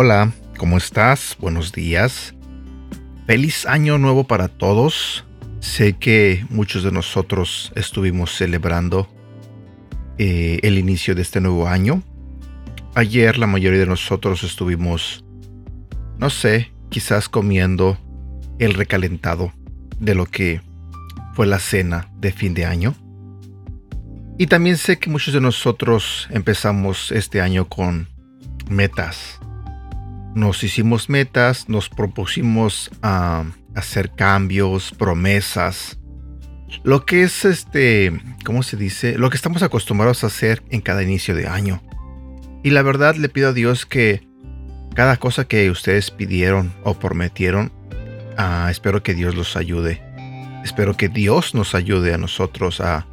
Hola, ¿cómo estás? Buenos días. Feliz año nuevo para todos. Sé que muchos de nosotros estuvimos celebrando eh, el inicio de este nuevo año. Ayer la mayoría de nosotros estuvimos, no sé, quizás comiendo el recalentado de lo que fue la cena de fin de año. Y también sé que muchos de nosotros empezamos este año con metas nos hicimos metas, nos propusimos a hacer cambios, promesas. Lo que es este, ¿cómo se dice? Lo que estamos acostumbrados a hacer en cada inicio de año. Y la verdad le pido a Dios que cada cosa que ustedes pidieron o prometieron, ah, espero que Dios los ayude. Espero que Dios nos ayude a nosotros a,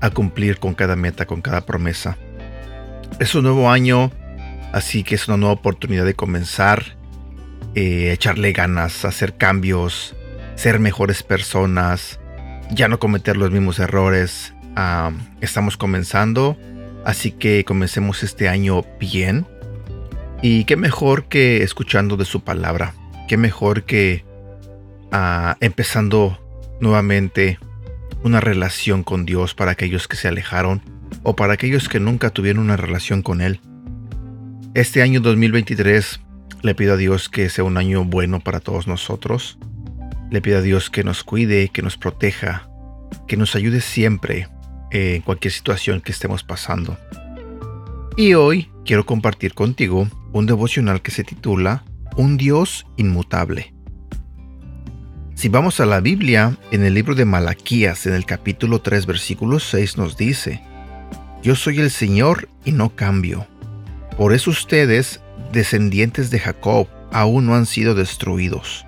a cumplir con cada meta, con cada promesa. Es un nuevo año Así que es una nueva oportunidad de comenzar, eh, echarle ganas, hacer cambios, ser mejores personas, ya no cometer los mismos errores. estamos comenzando, así que comencemos este año bien. Y qué mejor que escuchando de su palabra, qué mejor que ah, empezando nuevamente una relación con Dios para aquellos que se alejaron o para aquellos que nunca tuvieron una relación con Él. Este año 2023 le pido a Dios que sea un año bueno para todos nosotros. Le pido a Dios que nos cuide, que nos proteja, que nos ayude siempre en cualquier situación que estemos pasando. Y hoy quiero compartir contigo un devocional que se titula Un Dios inmutable. Si vamos a la Biblia, en el libro de Malaquías, en el capítulo 3, versículo 6 nos dice, Yo soy el Señor y no cambio por eso ustedes, descendientes de Jacob, aún no han sido destruidos.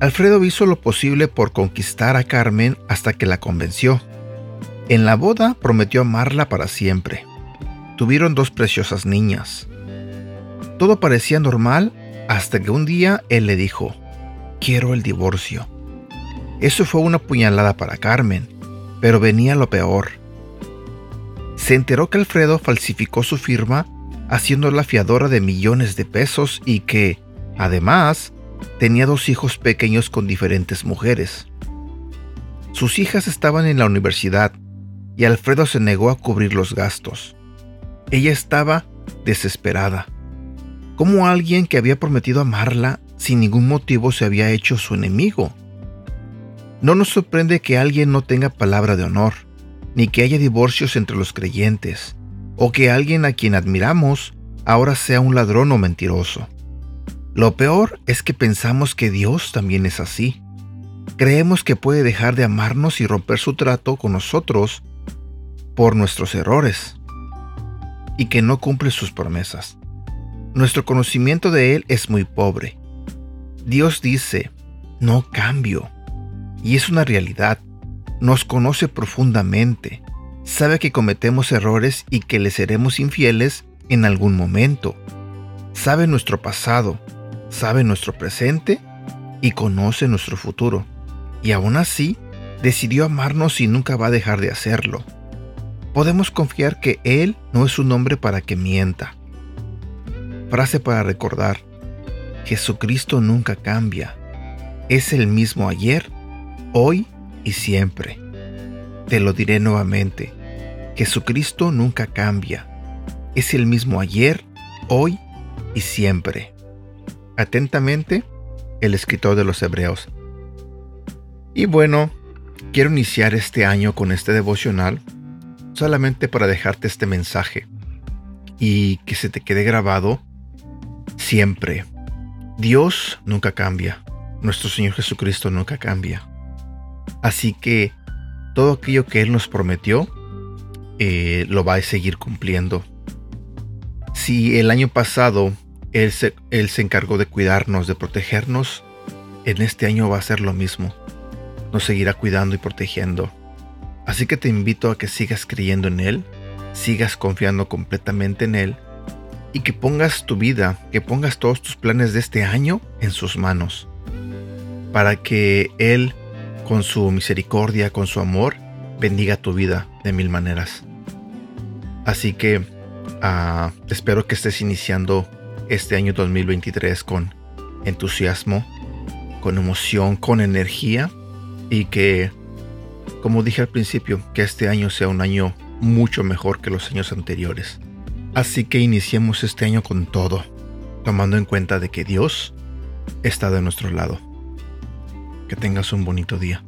Alfredo hizo lo posible por conquistar a Carmen hasta que la convenció. En la boda prometió amarla para siempre. Tuvieron dos preciosas niñas. Todo parecía normal hasta que un día él le dijo, quiero el divorcio. Eso fue una puñalada para Carmen, pero venía lo peor se enteró que Alfredo falsificó su firma haciéndola fiadora de millones de pesos y que, además, tenía dos hijos pequeños con diferentes mujeres. Sus hijas estaban en la universidad y Alfredo se negó a cubrir los gastos. Ella estaba desesperada. ¿Cómo alguien que había prometido amarla sin ningún motivo se había hecho su enemigo? No nos sorprende que alguien no tenga palabra de honor ni que haya divorcios entre los creyentes, o que alguien a quien admiramos ahora sea un ladrón o mentiroso. Lo peor es que pensamos que Dios también es así. Creemos que puede dejar de amarnos y romper su trato con nosotros por nuestros errores y que no cumple sus promesas. Nuestro conocimiento de Él es muy pobre. Dios dice, no cambio. Y es una realidad nos conoce profundamente, sabe que cometemos errores y que le seremos infieles en algún momento. Sabe nuestro pasado, sabe nuestro presente y conoce nuestro futuro. Y aún así, decidió amarnos y nunca va a dejar de hacerlo. Podemos confiar que Él no es un hombre para que mienta. Frase para recordar. Jesucristo nunca cambia. Es el mismo ayer, hoy y siempre. Te lo diré nuevamente, Jesucristo nunca cambia. Es el mismo ayer, hoy y siempre. Atentamente, el escritor de los Hebreos. Y bueno, quiero iniciar este año con este devocional solamente para dejarte este mensaje y que se te quede grabado siempre. Dios nunca cambia. Nuestro Señor Jesucristo nunca cambia. Así que todo aquello que Él nos prometió, eh, lo va a seguir cumpliendo. Si el año pasado él se, él se encargó de cuidarnos, de protegernos, en este año va a ser lo mismo. Nos seguirá cuidando y protegiendo. Así que te invito a que sigas creyendo en Él, sigas confiando completamente en Él y que pongas tu vida, que pongas todos tus planes de este año en sus manos, para que Él con su misericordia, con su amor, bendiga tu vida de mil maneras. Así que ah, espero que estés iniciando este año 2023 con entusiasmo, con emoción, con energía y que, como dije al principio, que este año sea un año mucho mejor que los años anteriores. Así que iniciemos este año con todo, tomando en cuenta de que Dios está de nuestro lado. Que tengas un bonito día.